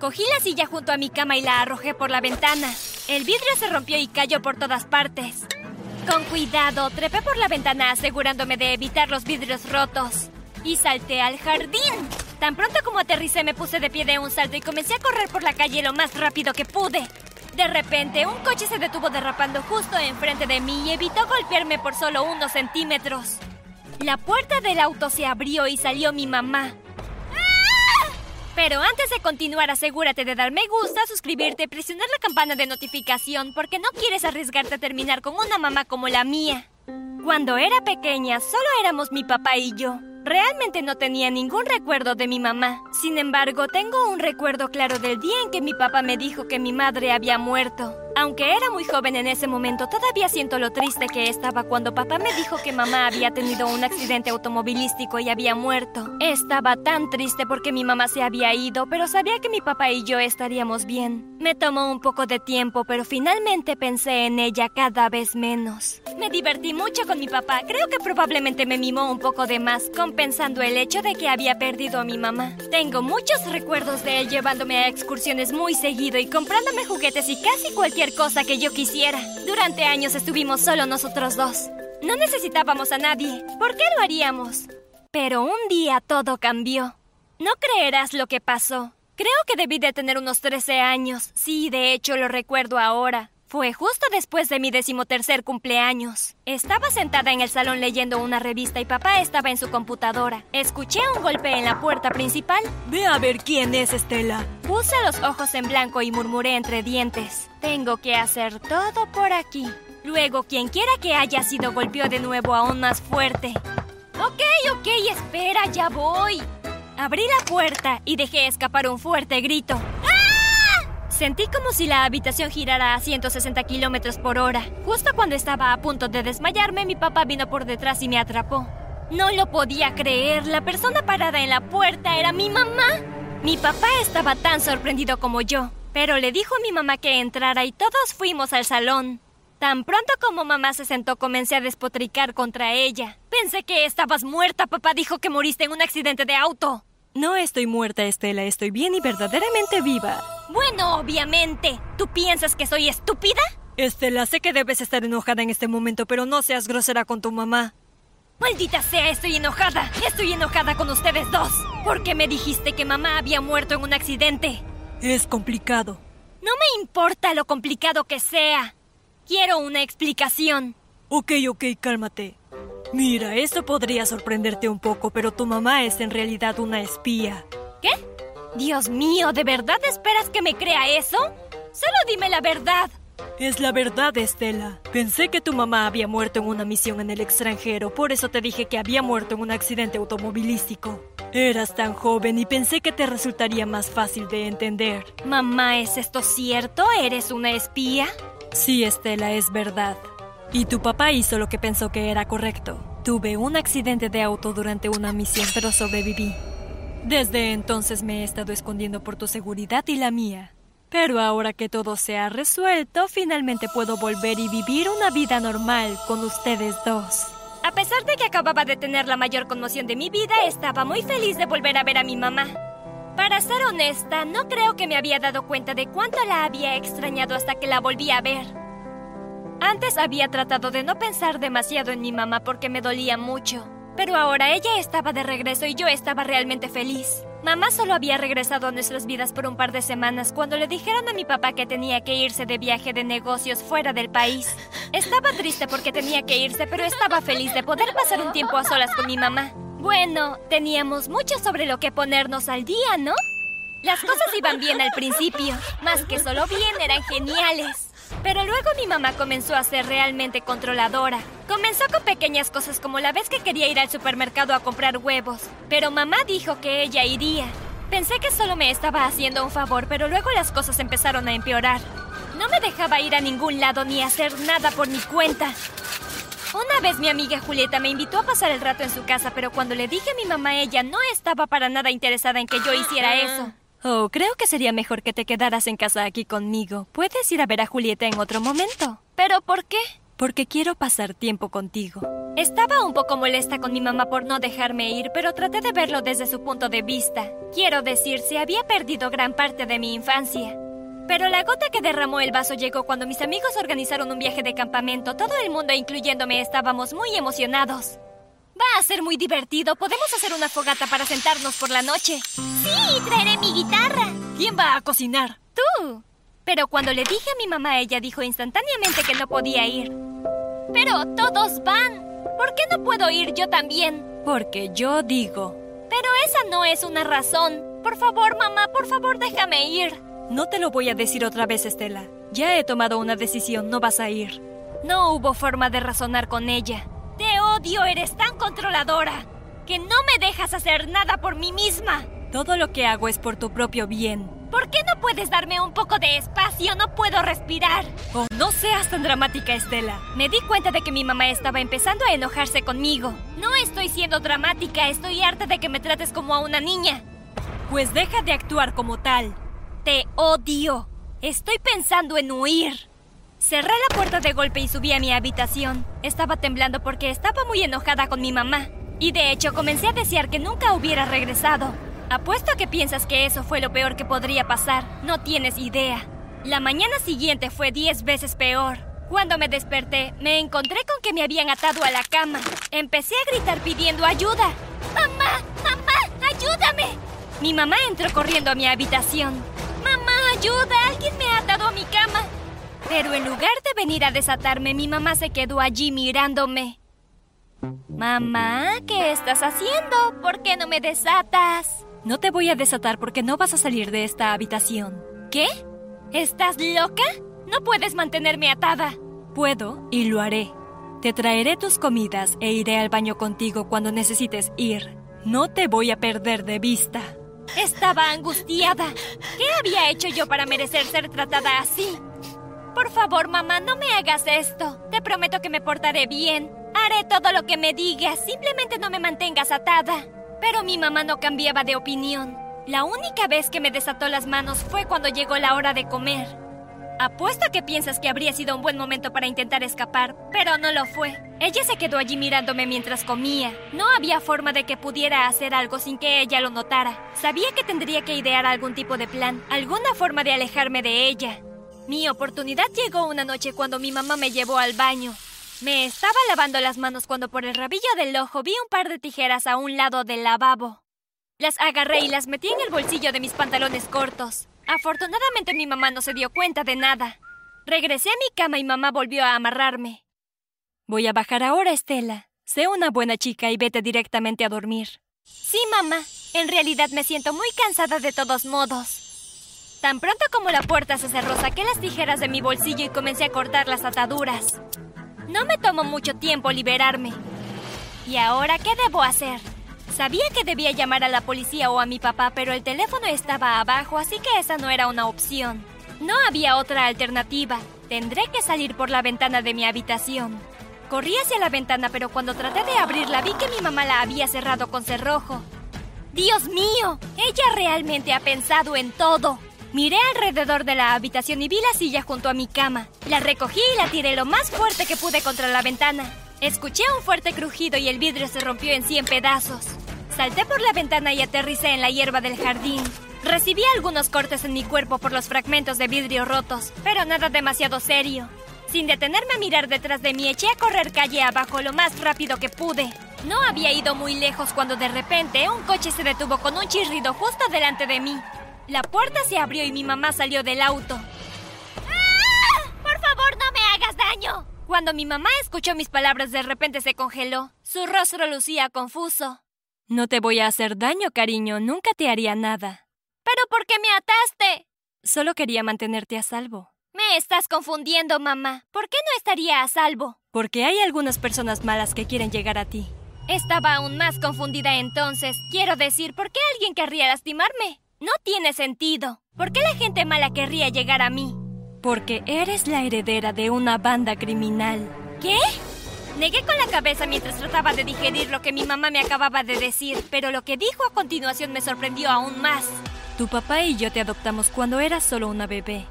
Cogí la silla junto a mi cama y la arrojé por la ventana. El vidrio se rompió y cayó por todas partes. Con cuidado, trepé por la ventana asegurándome de evitar los vidrios rotos. Y salté al jardín. Tan pronto como aterricé me puse de pie de un salto y comencé a correr por la calle lo más rápido que pude. De repente, un coche se detuvo derrapando justo enfrente de mí y evitó golpearme por solo unos centímetros. La puerta del auto se abrió y salió mi mamá. Pero antes de continuar, asegúrate de dar me gusta, suscribirte presionar la campana de notificación porque no quieres arriesgarte a terminar con una mamá como la mía. Cuando era pequeña, solo éramos mi papá y yo. Realmente no tenía ningún recuerdo de mi mamá. Sin embargo, tengo un recuerdo claro del día en que mi papá me dijo que mi madre había muerto. Aunque era muy joven en ese momento, todavía siento lo triste que estaba cuando papá me dijo que mamá había tenido un accidente automovilístico y había muerto. Estaba tan triste porque mi mamá se había ido, pero sabía que mi papá y yo estaríamos bien. Me tomó un poco de tiempo, pero finalmente pensé en ella cada vez menos. Me divertí mucho con mi papá. Creo que probablemente me mimó un poco de más, compensando el hecho de que había perdido a mi mamá. Tengo muchos recuerdos de él llevándome a excursiones muy seguido y comprándome juguetes y casi cualquier cosa que yo quisiera. Durante años estuvimos solo nosotros dos. No necesitábamos a nadie. ¿Por qué lo haríamos? Pero un día todo cambió. No creerás lo que pasó. Creo que debí de tener unos 13 años. Sí, de hecho lo recuerdo ahora. Fue justo después de mi decimotercer cumpleaños. Estaba sentada en el salón leyendo una revista y papá estaba en su computadora. Escuché un golpe en la puerta principal. Ve a ver quién es Estela. Puse los ojos en blanco y murmuré entre dientes. Tengo que hacer todo por aquí. Luego, quien quiera que haya sido golpeó de nuevo aún más fuerte. Ok, ok, espera, ya voy. Abrí la puerta y dejé escapar un fuerte grito. Sentí como si la habitación girara a 160 kilómetros por hora. Justo cuando estaba a punto de desmayarme, mi papá vino por detrás y me atrapó. No lo podía creer. La persona parada en la puerta era mi mamá. Mi papá estaba tan sorprendido como yo, pero le dijo a mi mamá que entrara y todos fuimos al salón. Tan pronto como mamá se sentó, comencé a despotricar contra ella. Pensé que estabas muerta. Papá dijo que moriste en un accidente de auto. No estoy muerta, Estela. Estoy bien y verdaderamente viva. Bueno, obviamente. ¿Tú piensas que soy estúpida? Estela, sé que debes estar enojada en este momento, pero no seas grosera con tu mamá. Maldita sea, estoy enojada. Estoy enojada con ustedes dos. ¿Por qué me dijiste que mamá había muerto en un accidente? Es complicado. No me importa lo complicado que sea. Quiero una explicación. Ok, ok, cálmate. Mira, esto podría sorprenderte un poco, pero tu mamá es en realidad una espía. Dios mío, ¿de verdad esperas que me crea eso? Solo dime la verdad. Es la verdad, Estela. Pensé que tu mamá había muerto en una misión en el extranjero, por eso te dije que había muerto en un accidente automovilístico. Eras tan joven y pensé que te resultaría más fácil de entender. Mamá, ¿es esto cierto? ¿Eres una espía? Sí, Estela, es verdad. Y tu papá hizo lo que pensó que era correcto. Tuve un accidente de auto durante una misión, pero sobreviví. Desde entonces me he estado escondiendo por tu seguridad y la mía. Pero ahora que todo se ha resuelto, finalmente puedo volver y vivir una vida normal con ustedes dos. A pesar de que acababa de tener la mayor conmoción de mi vida, estaba muy feliz de volver a ver a mi mamá. Para ser honesta, no creo que me había dado cuenta de cuánto la había extrañado hasta que la volví a ver. Antes había tratado de no pensar demasiado en mi mamá porque me dolía mucho. Pero ahora ella estaba de regreso y yo estaba realmente feliz. Mamá solo había regresado a nuestras vidas por un par de semanas cuando le dijeron a mi papá que tenía que irse de viaje de negocios fuera del país. Estaba triste porque tenía que irse, pero estaba feliz de poder pasar un tiempo a solas con mi mamá. Bueno, teníamos mucho sobre lo que ponernos al día, ¿no? Las cosas iban bien al principio, más que solo bien, eran geniales. Pero luego mi mamá comenzó a ser realmente controladora. Comenzó con pequeñas cosas como la vez que quería ir al supermercado a comprar huevos. Pero mamá dijo que ella iría. Pensé que solo me estaba haciendo un favor, pero luego las cosas empezaron a empeorar. No me dejaba ir a ningún lado ni hacer nada por mi cuenta. Una vez mi amiga Julieta me invitó a pasar el rato en su casa, pero cuando le dije a mi mamá, ella no estaba para nada interesada en que yo hiciera eso. Oh, creo que sería mejor que te quedaras en casa aquí conmigo. Puedes ir a ver a Julieta en otro momento. ¿Pero por qué? Porque quiero pasar tiempo contigo. Estaba un poco molesta con mi mamá por no dejarme ir, pero traté de verlo desde su punto de vista. Quiero decir, se había perdido gran parte de mi infancia. Pero la gota que derramó el vaso llegó cuando mis amigos organizaron un viaje de campamento. Todo el mundo, incluyéndome, estábamos muy emocionados. Va a ser muy divertido. Podemos hacer una fogata para sentarnos por la noche. Sí, traeré mi guitarra. ¿Quién va a cocinar? Tú. Pero cuando le dije a mi mamá, ella dijo instantáneamente que no podía ir. Pero todos van. ¿Por qué no puedo ir yo también? Porque yo digo. Pero esa no es una razón. Por favor, mamá, por favor, déjame ir. No te lo voy a decir otra vez, Estela. Ya he tomado una decisión, no vas a ir. No hubo forma de razonar con ella. Te odio, eres tan controladora, que no me dejas hacer nada por mí misma. Todo lo que hago es por tu propio bien. ¿Por qué no puedes darme un poco de espacio? No puedo respirar. Oh, no seas tan dramática, Estela. Me di cuenta de que mi mamá estaba empezando a enojarse conmigo. No estoy siendo dramática, estoy harta de que me trates como a una niña. Pues deja de actuar como tal. Te odio. Estoy pensando en huir. Cerré la puerta de golpe y subí a mi habitación. Estaba temblando porque estaba muy enojada con mi mamá. Y de hecho comencé a desear que nunca hubiera regresado. Apuesto a que piensas que eso fue lo peor que podría pasar. No tienes idea. La mañana siguiente fue diez veces peor. Cuando me desperté, me encontré con que me habían atado a la cama. Empecé a gritar pidiendo ayuda. ¡Mamá! ¡Mamá! ¡Ayúdame! Mi mamá entró corriendo a mi habitación. ¡Mamá, ayuda! ¡Alguien me ha atado a mi cama! Pero en lugar de venir a desatarme, mi mamá se quedó allí mirándome. Mamá, ¿qué estás haciendo? ¿Por qué no me desatas? No te voy a desatar porque no vas a salir de esta habitación. ¿Qué? ¿Estás loca? No puedes mantenerme atada. Puedo y lo haré. Te traeré tus comidas e iré al baño contigo cuando necesites ir. No te voy a perder de vista. Estaba angustiada. ¿Qué había hecho yo para merecer ser tratada así? Por favor, mamá, no me hagas esto. Te prometo que me portaré bien. Haré todo lo que me digas. Simplemente no me mantengas atada. Pero mi mamá no cambiaba de opinión. La única vez que me desató las manos fue cuando llegó la hora de comer. Apuesto a que piensas que habría sido un buen momento para intentar escapar, pero no lo fue. Ella se quedó allí mirándome mientras comía. No había forma de que pudiera hacer algo sin que ella lo notara. Sabía que tendría que idear algún tipo de plan, alguna forma de alejarme de ella. Mi oportunidad llegó una noche cuando mi mamá me llevó al baño. Me estaba lavando las manos cuando por el rabillo del ojo vi un par de tijeras a un lado del lavabo. Las agarré y las metí en el bolsillo de mis pantalones cortos. Afortunadamente mi mamá no se dio cuenta de nada. Regresé a mi cama y mamá volvió a amarrarme. Voy a bajar ahora, Estela. Sé una buena chica y vete directamente a dormir. Sí, mamá. En realidad me siento muy cansada de todos modos. Tan pronto como la puerta se cerró, saqué las tijeras de mi bolsillo y comencé a cortar las ataduras. No me tomó mucho tiempo liberarme. ¿Y ahora qué debo hacer? Sabía que debía llamar a la policía o a mi papá, pero el teléfono estaba abajo, así que esa no era una opción. No había otra alternativa. Tendré que salir por la ventana de mi habitación. Corrí hacia la ventana, pero cuando traté de abrirla vi que mi mamá la había cerrado con cerrojo. ¡Dios mío! Ella realmente ha pensado en todo. Miré alrededor de la habitación y vi la silla junto a mi cama. La recogí y la tiré lo más fuerte que pude contra la ventana. Escuché un fuerte crujido y el vidrio se rompió en cien pedazos. Salté por la ventana y aterricé en la hierba del jardín. Recibí algunos cortes en mi cuerpo por los fragmentos de vidrio rotos, pero nada demasiado serio. Sin detenerme a mirar detrás de mí, eché a correr calle abajo lo más rápido que pude. No había ido muy lejos cuando de repente un coche se detuvo con un chirrido justo delante de mí. La puerta se abrió y mi mamá salió del auto. ¡Ah! Por favor, no me hagas daño. Cuando mi mamá escuchó mis palabras, de repente se congeló. Su rostro lucía confuso. No te voy a hacer daño, cariño. Nunca te haría nada. ¿Pero por qué me ataste? Solo quería mantenerte a salvo. Me estás confundiendo, mamá. ¿Por qué no estaría a salvo? Porque hay algunas personas malas que quieren llegar a ti. Estaba aún más confundida entonces. Quiero decir, ¿por qué alguien querría lastimarme? No tiene sentido. ¿Por qué la gente mala querría llegar a mí? Porque eres la heredera de una banda criminal. ¿Qué? Negué con la cabeza mientras trataba de digerir lo que mi mamá me acababa de decir, pero lo que dijo a continuación me sorprendió aún más. Tu papá y yo te adoptamos cuando eras solo una bebé.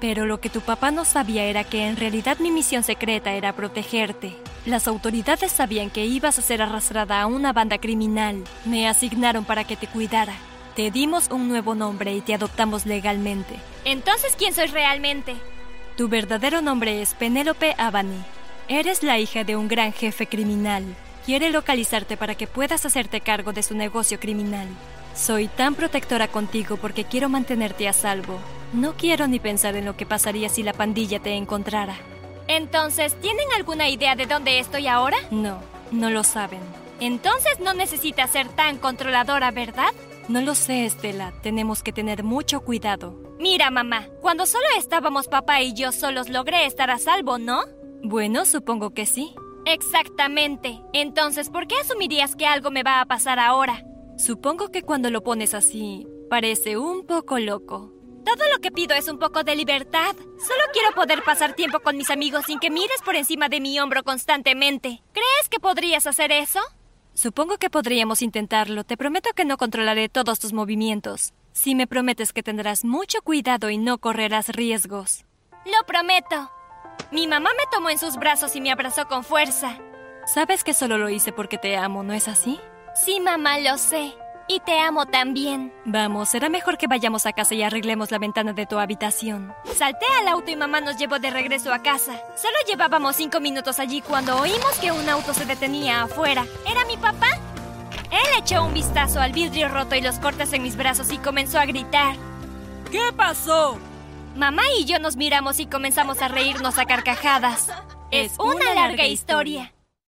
Pero lo que tu papá no sabía era que en realidad mi misión secreta era protegerte. Las autoridades sabían que ibas a ser arrastrada a una banda criminal. Me asignaron para que te cuidara. Te dimos un nuevo nombre y te adoptamos legalmente. Entonces, ¿quién soy realmente? Tu verdadero nombre es Penélope Avani. Eres la hija de un gran jefe criminal. Quiere localizarte para que puedas hacerte cargo de su negocio criminal. Soy tan protectora contigo porque quiero mantenerte a salvo. No quiero ni pensar en lo que pasaría si la pandilla te encontrara. Entonces, ¿tienen alguna idea de dónde estoy ahora? No, no lo saben. Entonces no necesitas ser tan controladora, ¿verdad? No lo sé, Estela. Tenemos que tener mucho cuidado. Mira, mamá, cuando solo estábamos papá y yo solos logré estar a salvo, ¿no? Bueno, supongo que sí. Exactamente. Entonces, ¿por qué asumirías que algo me va a pasar ahora? Supongo que cuando lo pones así, parece un poco loco. Todo lo que pido es un poco de libertad. Solo quiero poder pasar tiempo con mis amigos sin que mires por encima de mi hombro constantemente. ¿Crees que podrías hacer eso? Supongo que podríamos intentarlo. Te prometo que no controlaré todos tus movimientos. Si me prometes que tendrás mucho cuidado y no correrás riesgos. Lo prometo. Mi mamá me tomó en sus brazos y me abrazó con fuerza. Sabes que solo lo hice porque te amo, ¿no es así? Sí, mamá, lo sé. Y te amo también. Vamos, será mejor que vayamos a casa y arreglemos la ventana de tu habitación. Salté al auto y mamá nos llevó de regreso a casa. Solo llevábamos cinco minutos allí cuando oímos que un auto se detenía afuera. ¿Era mi papá? Él echó un vistazo al vidrio roto y los cortes en mis brazos y comenzó a gritar. ¿Qué pasó? Mamá y yo nos miramos y comenzamos a reírnos a carcajadas. Es una, larga historia.